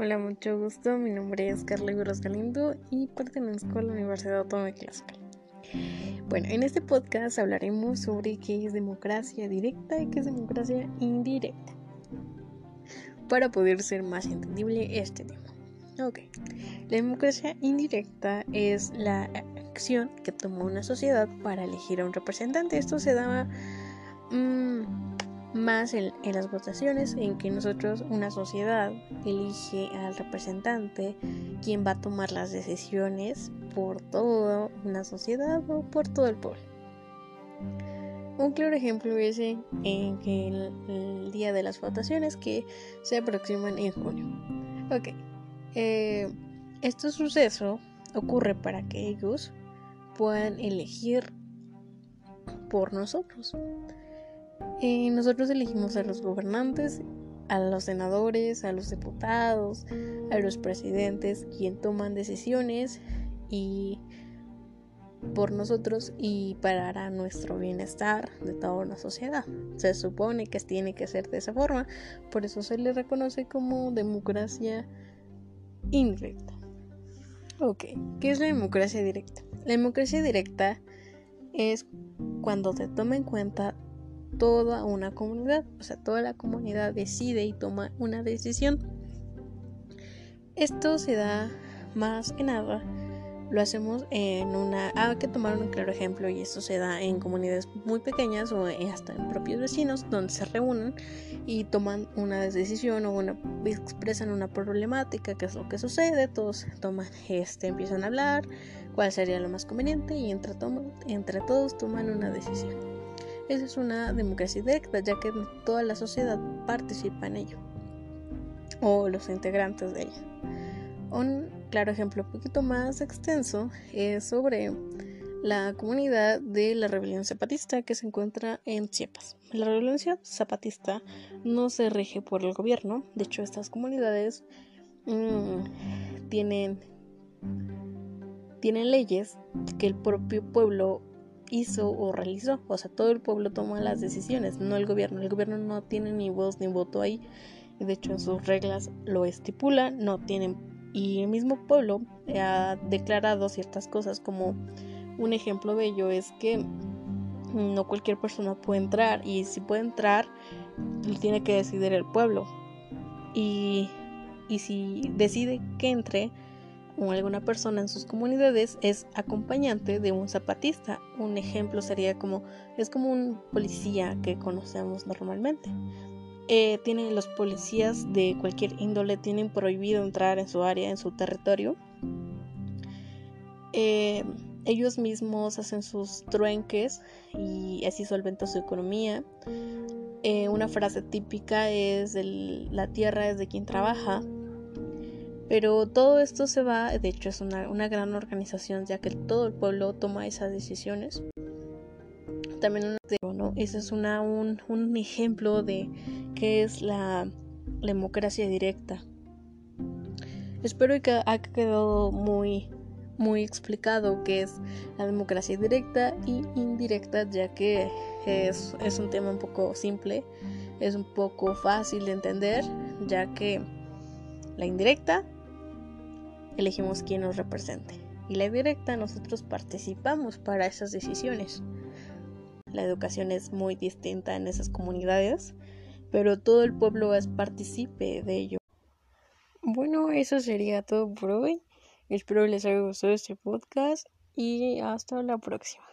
Hola, mucho gusto. Mi nombre es Carla Iberos Galindo y pertenezco a la Universidad Autónoma de Tlaxcala. Bueno, en este podcast hablaremos sobre qué es democracia directa y qué es democracia indirecta para poder ser más entendible este tema. Ok, la democracia indirecta es la acción que toma una sociedad para elegir a un representante. Esto se da mmm, más en, las votaciones en que nosotros, una sociedad, elige al representante, quien va a tomar las decisiones por toda una sociedad o por todo el pueblo. Un claro ejemplo es en, que el, día de las votaciones que se aproximan en junio. Ok, eh, este suceso ocurre para que ellos puedan elegir por nosotros. Nosotros elegimos a los gobernantes, a los senadores, a los diputados, a los presidentes, quien toman decisiones y por nosotros y para nuestro bienestar de toda una sociedad. Se supone que tiene que ser de esa forma, por eso se le reconoce como democracia indirecta. Ok, ¿qué es la democracia directa? La democracia directa es cuando se toma en cuenta toda una comunidad, o sea, toda la comunidad decide y toma una decisión. Esto se da más que nada, lo hacemos en una, hay que tomar un claro ejemplo y esto se da en comunidades muy pequeñas o hasta en propios vecinos donde se reúnen y toman una decisión o una, expresan una problemática, que es lo que sucede, todos toman, este, empiezan a hablar, cuál sería lo más conveniente y entre, entre todos toman una decisión. Esa es una democracia directa, ya que toda la sociedad participa en ello, o los integrantes de ella. Un claro ejemplo un poquito más extenso es sobre la comunidad de la rebelión zapatista que se encuentra en Chiapas. La rebelión zapatista no se rige por el gobierno, de hecho estas comunidades mm, tienen, tienen leyes que el propio pueblo hizo o realizó. O sea, todo el pueblo toma las decisiones, no el gobierno. El gobierno no tiene ni voz ni voto ahí. De hecho en sus reglas lo estipula, no tienen... Y el mismo pueblo ha declarado ciertas cosas como un ejemplo de ello es que no cualquier persona puede entrar y si puede entrar tiene que decidir el pueblo. Y, y si decide que entre, o alguna persona en sus comunidades es acompañante de un zapatista. Un ejemplo sería como es como un policía que conocemos normalmente. Eh, tienen los policías de cualquier índole tienen prohibido entrar en su área, en su territorio. Eh, ellos mismos hacen sus truenques y así solventan su economía. Eh, una frase típica es la tierra es de quien trabaja pero todo esto se va, de hecho es una, gran organización ya que todo el pueblo toma esas decisiones. También ¿no? ese es una, un, un ejemplo de qué es la, democracia directa. Espero que haya quedado muy, muy explicado qué es la democracia directa y indirecta, ya que es, es un tema un poco simple, es un poco fácil de entender, ya que la indirecta elegimos quién nos represente. Y la directa nosotros participamos para esas decisiones. La educación es muy distinta en esas comunidades, pero todo el pueblo es partícipe de ello. Bueno, eso sería todo por hoy. Espero les haya gustado este podcast y hasta la próxima.